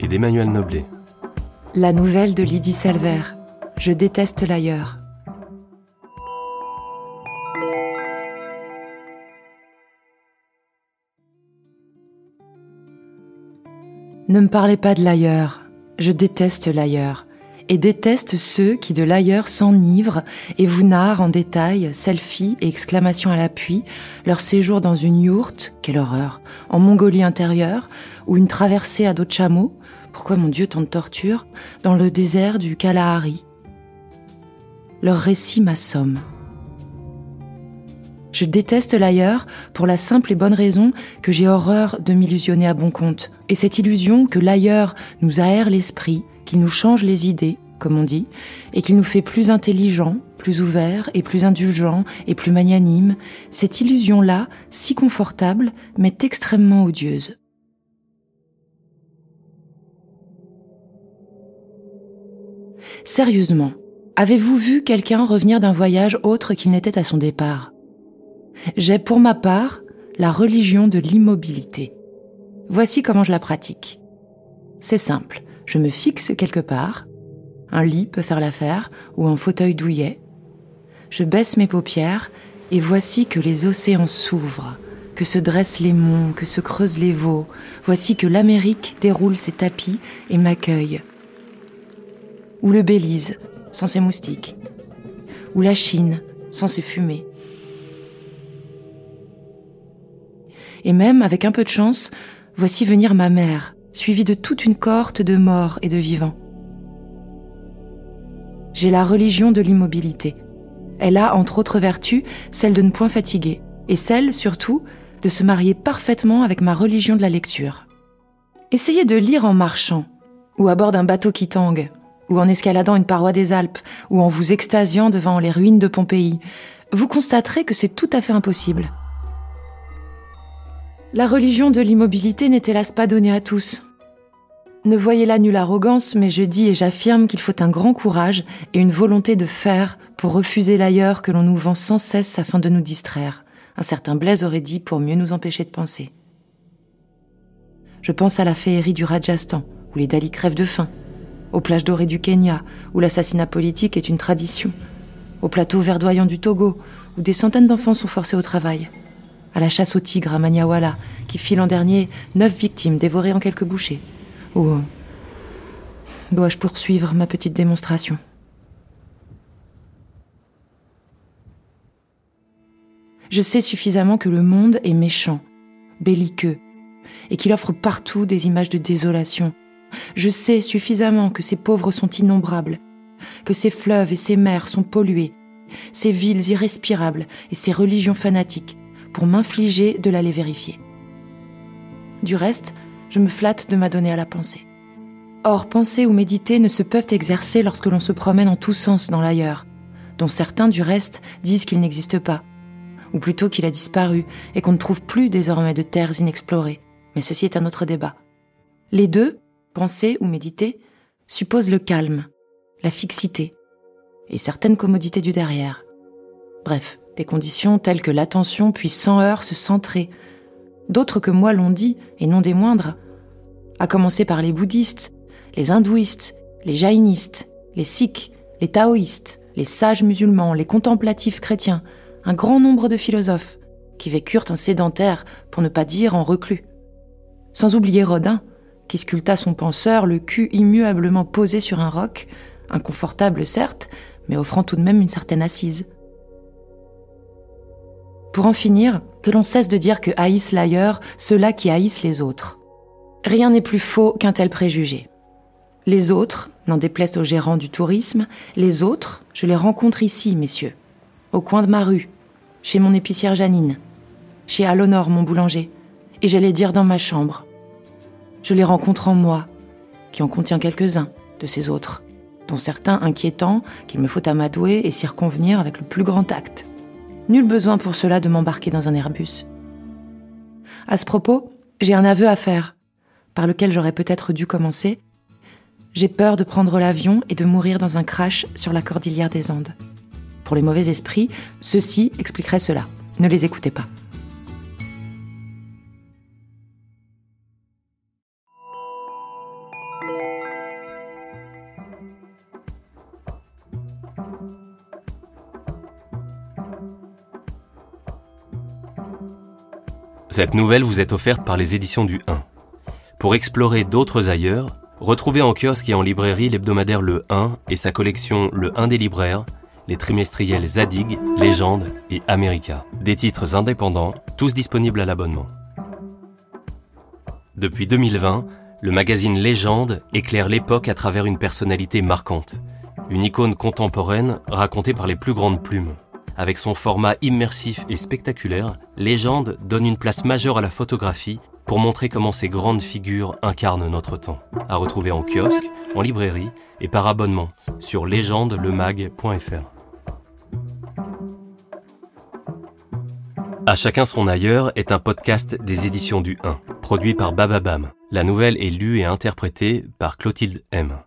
et d'Emmanuel Noblet. La nouvelle de Lydie Salver. Je déteste l'ailleurs. Ne me parlez pas de l'ailleurs. Je déteste l'ailleurs. Et déteste ceux qui de l'ailleurs s'enivrent et vous narrent en détail, selfie et exclamations à l'appui, leur séjour dans une yourte, quelle horreur, en Mongolie intérieure, ou une traversée à dos de chameau, pourquoi mon Dieu tant de torture, dans le désert du Kalahari. Leur récit m'assomme. Je déteste l'ailleurs pour la simple et bonne raison que j'ai horreur de m'illusionner à bon compte. Et cette illusion que l'ailleurs nous aère l'esprit, qu'il nous change les idées, comme on dit, et qu'il nous fait plus intelligents, plus ouverts et plus indulgents et plus magnanimes, cette illusion-là, si confortable, m'est extrêmement odieuse. Sérieusement, avez-vous vu quelqu'un revenir d'un voyage autre qu'il n'était à son départ? J'ai pour ma part la religion de l'immobilité. Voici comment je la pratique. C'est simple, je me fixe quelque part, un lit peut faire l'affaire, ou un fauteuil douillet. Je baisse mes paupières, et voici que les océans s'ouvrent, que se dressent les monts, que se creusent les veaux, voici que l'Amérique déroule ses tapis et m'accueille. Ou le Belize, sans ses moustiques. Ou la Chine, sans ses fumées. et même, avec un peu de chance, voici venir ma mère, suivie de toute une cohorte de morts et de vivants. J'ai la religion de l'immobilité. Elle a, entre autres vertus, celle de ne point fatiguer, et celle, surtout, de se marier parfaitement avec ma religion de la lecture. Essayez de lire en marchant, ou à bord d'un bateau qui tangue, ou en escaladant une paroi des Alpes, ou en vous extasiant devant les ruines de Pompéi. Vous constaterez que c'est tout à fait impossible. La religion de l'immobilité n'est hélas pas donnée à tous. Ne voyez là nulle arrogance, mais je dis et j'affirme qu'il faut un grand courage et une volonté de faire pour refuser l'ailleurs que l'on nous vend sans cesse afin de nous distraire. Un certain Blaise aurait dit pour mieux nous empêcher de penser. Je pense à la féerie du Rajasthan, où les Dalis crèvent de faim, aux plages dorées du Kenya, où l'assassinat politique est une tradition, au plateau verdoyant du Togo, où des centaines d'enfants sont forcés au travail, à la chasse au tigre à Maniawala, qui fit l'an dernier neuf victimes dévorées en quelques bouchées. Ou dois-je poursuivre ma petite démonstration? Je sais suffisamment que le monde est méchant, belliqueux, et qu'il offre partout des images de désolation. Je sais suffisamment que ces pauvres sont innombrables, que ces fleuves et ces mers sont pollués, ces villes irrespirables et ces religions fanatiques, pour m'infliger de l'aller vérifier. Du reste, je me flatte de m'adonner à la pensée. Or, penser ou méditer ne se peuvent exercer lorsque l'on se promène en tous sens dans l'ailleurs, dont certains, du reste, disent qu'il n'existe pas, ou plutôt qu'il a disparu et qu'on ne trouve plus désormais de terres inexplorées. Mais ceci est un autre débat. Les deux, penser ou méditer, supposent le calme, la fixité et certaines commodités du derrière. Bref, des conditions telles que l'attention puisse sans heurts se centrer. D'autres que moi l'ont dit, et non des moindres. À commencer par les bouddhistes, les hindouistes, les jaïnistes, les sikhs, les taoïstes, les sages musulmans, les contemplatifs chrétiens, un grand nombre de philosophes, qui vécurent en sédentaire, pour ne pas dire en reclus. Sans oublier Rodin, qui sculpta son penseur le cul immuablement posé sur un roc, inconfortable certes, mais offrant tout de même une certaine assise. Pour en finir, que l'on cesse de dire que haïssent l'ailleurs ceux-là qui haïssent les autres. Rien n'est plus faux qu'un tel préjugé. Les autres, n'en déplaise aux gérants du tourisme, les autres, je les rencontre ici, messieurs, au coin de ma rue, chez mon épicière Janine, chez Alonor, mon boulanger, et j'allais dire dans ma chambre. Je les rencontre en moi, qui en contient quelques-uns de ces autres, dont certains inquiétants qu'il me faut amadouer et s'y reconvenir avec le plus grand tact. Nul besoin pour cela de m'embarquer dans un Airbus. À ce propos, j'ai un aveu à faire, par lequel j'aurais peut-être dû commencer. J'ai peur de prendre l'avion et de mourir dans un crash sur la cordillère des Andes. Pour les mauvais esprits, ceci expliquerait cela. Ne les écoutez pas. Cette nouvelle vous est offerte par les éditions du 1. Pour explorer d'autres ailleurs, retrouvez en kiosque et en librairie l'hebdomadaire Le 1 et sa collection Le 1 des libraires, les trimestriels Zadig, Légende et America. Des titres indépendants, tous disponibles à l'abonnement. Depuis 2020, le magazine Légende éclaire l'époque à travers une personnalité marquante, une icône contemporaine racontée par les plus grandes plumes. Avec son format immersif et spectaculaire, Légende donne une place majeure à la photographie pour montrer comment ces grandes figures incarnent notre temps. À retrouver en kiosque, en librairie et par abonnement sur légendelemag.fr. À chacun son ailleurs est un podcast des éditions du 1, produit par Bababam. La nouvelle est lue et interprétée par Clotilde M.